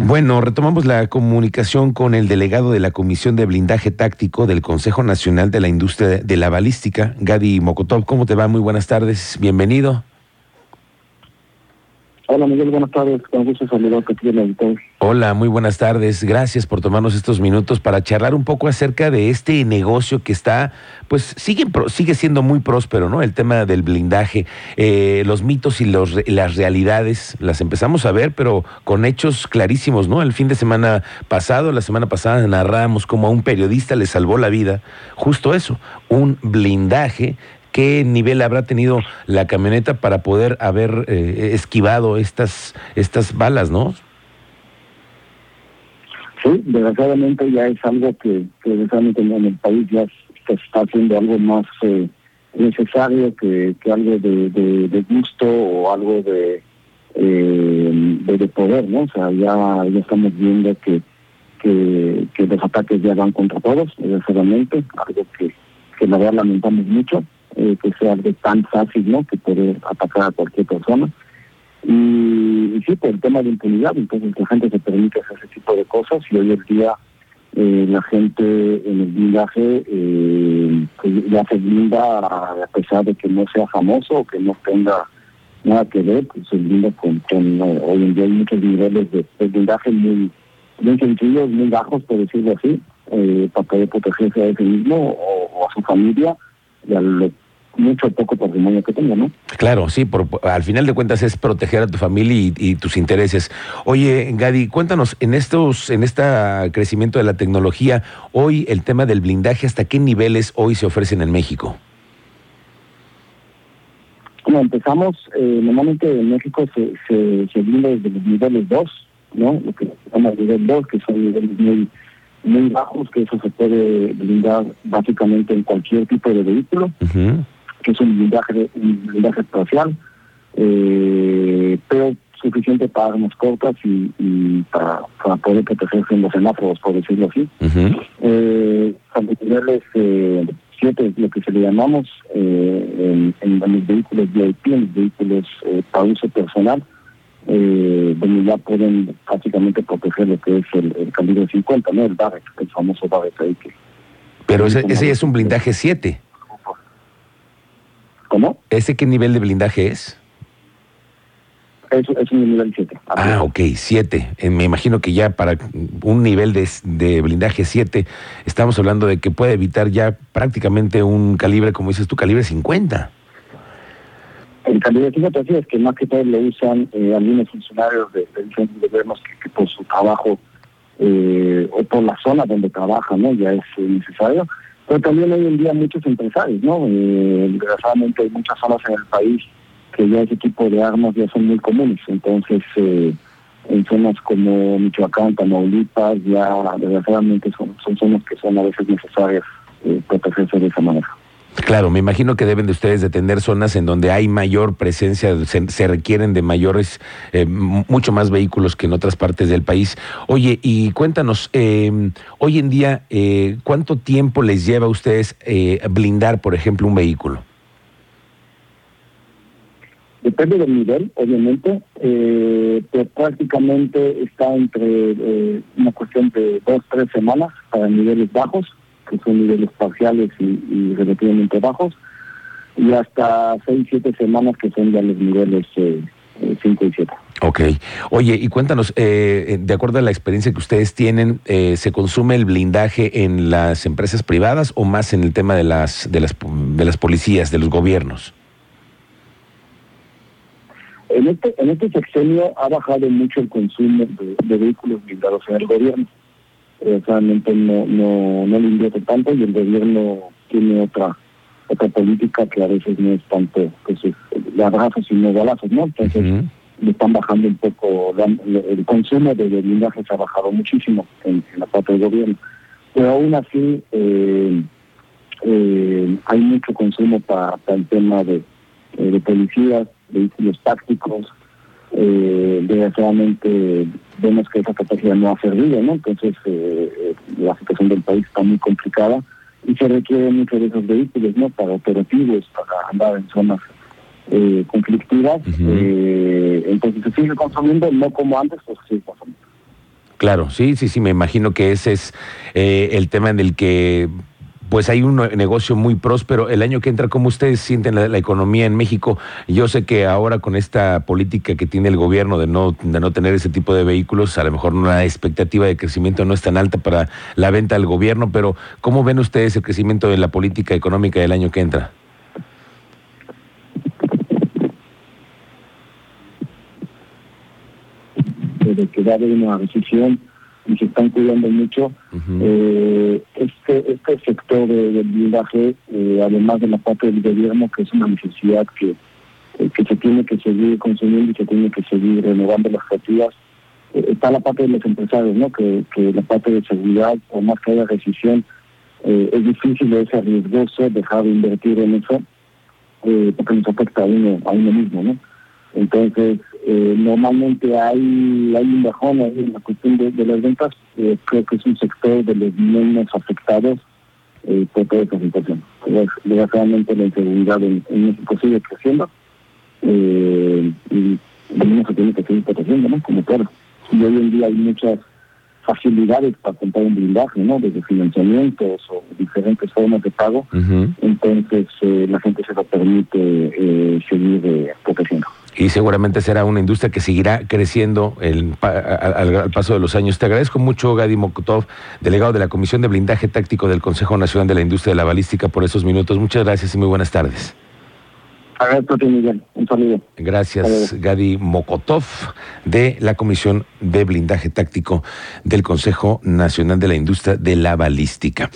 Bueno, retomamos la comunicación con el delegado de la Comisión de Blindaje Táctico del Consejo Nacional de la Industria de la Balística, Gadi Mokotov. ¿Cómo te va? Muy buenas tardes. Bienvenido. Hola Miguel, buenas tardes. Con gusto saludarte aquí en Hola, muy buenas tardes. Gracias por tomarnos estos minutos para charlar un poco acerca de este negocio que está, pues sigue, sigue siendo muy próspero, ¿no? El tema del blindaje, eh, los mitos y los, las realidades las empezamos a ver, pero con hechos clarísimos, ¿no? El fin de semana pasado, la semana pasada narramos cómo a un periodista le salvó la vida, justo eso, un blindaje qué nivel habrá tenido la camioneta para poder haber eh, esquivado estas, estas balas, ¿no? Sí, desgraciadamente ya es algo que, que en el país ya se está haciendo algo más eh, necesario que, que algo de, gusto o algo de, eh, de, poder, ¿no? O sea, ya, ya estamos viendo que, que, que los ataques ya van contra todos, desgraciadamente, algo que, que la verdad lamentamos mucho eh, que sea algo tan fácil, ¿no? Que puede atacar a cualquier persona. Y, sí, por el tema de impunidad, entonces la gente se permite hacer ese tipo de cosas y hoy en día eh, la gente en el blindaje eh, ya se blinda a pesar de que no sea famoso o que no tenga nada que ver, pues se blinda con, hoy en día hay muchos niveles de, blindaje muy, muy sencillos, muy bajos, por decirlo así, eh, para poder protegerse a sí mismo o, a su familia y a lo mucho o poco patrimonio que tenga, ¿no? Claro, sí, por, al final de cuentas es proteger a tu familia y, tus intereses. Oye, Gadi, cuéntanos, en estos, en este crecimiento de la tecnología, hoy el tema del blindaje, ¿hasta qué niveles hoy se ofrecen en México? Bueno, empezamos, eh, normalmente en México se, se, se blinda desde los niveles 2, ¿no? Lo que se llama nivel 2, que son niveles muy muy bajos, que eso se puede blindar básicamente en cualquier tipo de vehículo que es un blindaje, un blindaje espacial, eh, pero suficiente para armas cortas y, para, poder protegerse en los semáforos, por decirlo así. eh, niveles 7, lo que se le llamamos eh, en, los vehículos VIP, en los vehículos eh, para uso personal, eh, donde ya pueden básicamente proteger lo que es el, calibre 50, ¿no? El Barrett, el famoso Barrett ahí que... Pero ese, ese es un blindaje 7. ¿Cómo? ¿Ese qué nivel de blindaje es? Es, es un nivel 7. Ah, ok, 7. Eh, me imagino que ya para un nivel de, de blindaje 7, estamos hablando de que puede evitar ya prácticamente un calibre, como dices tú, calibre 50. El calibre 50, sí, es que más que todo lo usan eh, algunos funcionarios de, diferentes gobiernos que, por su trabajo eh, o por la zona donde trabajan, ¿no? Ya es necesario pero también hoy en día muchos empresarios, ¿no? Eh, desgraciadamente hay muchas zonas en el país que ya ese tipo de armas ya son muy comunes, entonces eh, en zonas como Michoacán, Tamaulipas, ya desgraciadamente son, son zonas que son a veces necesarias eh, protegerse de esa manera. Claro, me imagino que deben de ustedes de tener zonas en donde hay mayor presencia, se, requieren de mayores, eh, mucho más vehículos que en otras partes del país. Oye, y cuéntanos, eh, hoy en día, eh, ¿cuánto tiempo les lleva a ustedes blindar, por ejemplo, un vehículo? Depende del nivel, obviamente, pero prácticamente está entre una cuestión de dos, tres semanas para niveles bajos que son niveles parciales y, relativamente bajos, y hasta 6, 7 semanas que son ya los niveles 5 eh, eh, y 7. Ok. Oye, y cuéntanos, eh, de acuerdo a la experiencia que ustedes tienen, ¿se consume el blindaje en las empresas privadas o más en el tema de las, de las, de las policías, de los gobiernos? En este, en este sexenio ha bajado mucho el consumo de, de vehículos blindados en el gobierno realmente no, no, no le invierte tanto y el gobierno tiene otra otra política que a veces no es tanto pues, de abrazos y no balazos, ¿no? Entonces le están bajando un poco, el consumo de blindajes ha bajado muchísimo en, la parte del gobierno. Pero aún así eh, eh, hay mucho consumo para, el tema de, eh, de policías, vehículos tácticos, eh, desgraciadamente vemos que esa capacidad no ha servido, ¿no? Entonces eh, eh, la situación del país está muy complicada y se requieren muchos de esos vehículos, ¿no? Para operativos, para andar en zonas eh, conflictivas. entonces se sigue consumiendo, no como antes, pues sigue consumiendo. Claro, sí, sí, sí, me imagino que ese es el tema en el que pues hay un negocio muy próspero. El año que entra, ¿cómo ustedes sienten la, economía en México? Yo sé que ahora con esta política que tiene el gobierno de no, de no tener ese tipo de vehículos, a lo mejor una expectativa de crecimiento no es tan alta para la venta del gobierno, pero ¿cómo ven ustedes el crecimiento de la política económica del año que entra? De que va a haber una recesión y se están cuidando mucho. eh, este, sector del blindaje, eh, además de la parte del gobierno, que es una necesidad que, eh, que se tiene que seguir consumiendo y se tiene que seguir renovando las creativas, eh, está la parte de los empresarios, ¿no? que, que la parte de seguridad, o más que haya recesión, es difícil, es arriesgoso dejar de invertir en eso, porque nos afecta a uno, a uno mismo. ¿no? Entonces, eh, normalmente hay, hay un bajón en la cuestión de, las ventas. Eh, creo que es un sector de los menos afectados eh, por toda esta situación. Desgraciadamente la inseguridad en, México sigue creciendo y no se tiene que seguir protegiendo, ¿no? Como todo. Y hoy en día hay muchas facilidades para comprar un blindaje, ¿no? Desde financiamientos o diferentes formas de pago. Entonces la gente se lo permite seguir protegiendo y seguramente será una industria que seguirá creciendo el, al, paso de los años. Te agradezco mucho, Gadi Mokotov, delegado de la Comisión de Blindaje Táctico del Consejo Nacional de la Industria de la Balística, por esos minutos. Muchas gracias y muy buenas tardes. Un saludo. Gracias, Gadi Mokotov, de la Comisión de Blindaje Táctico del Consejo Nacional de la Industria de la Balística.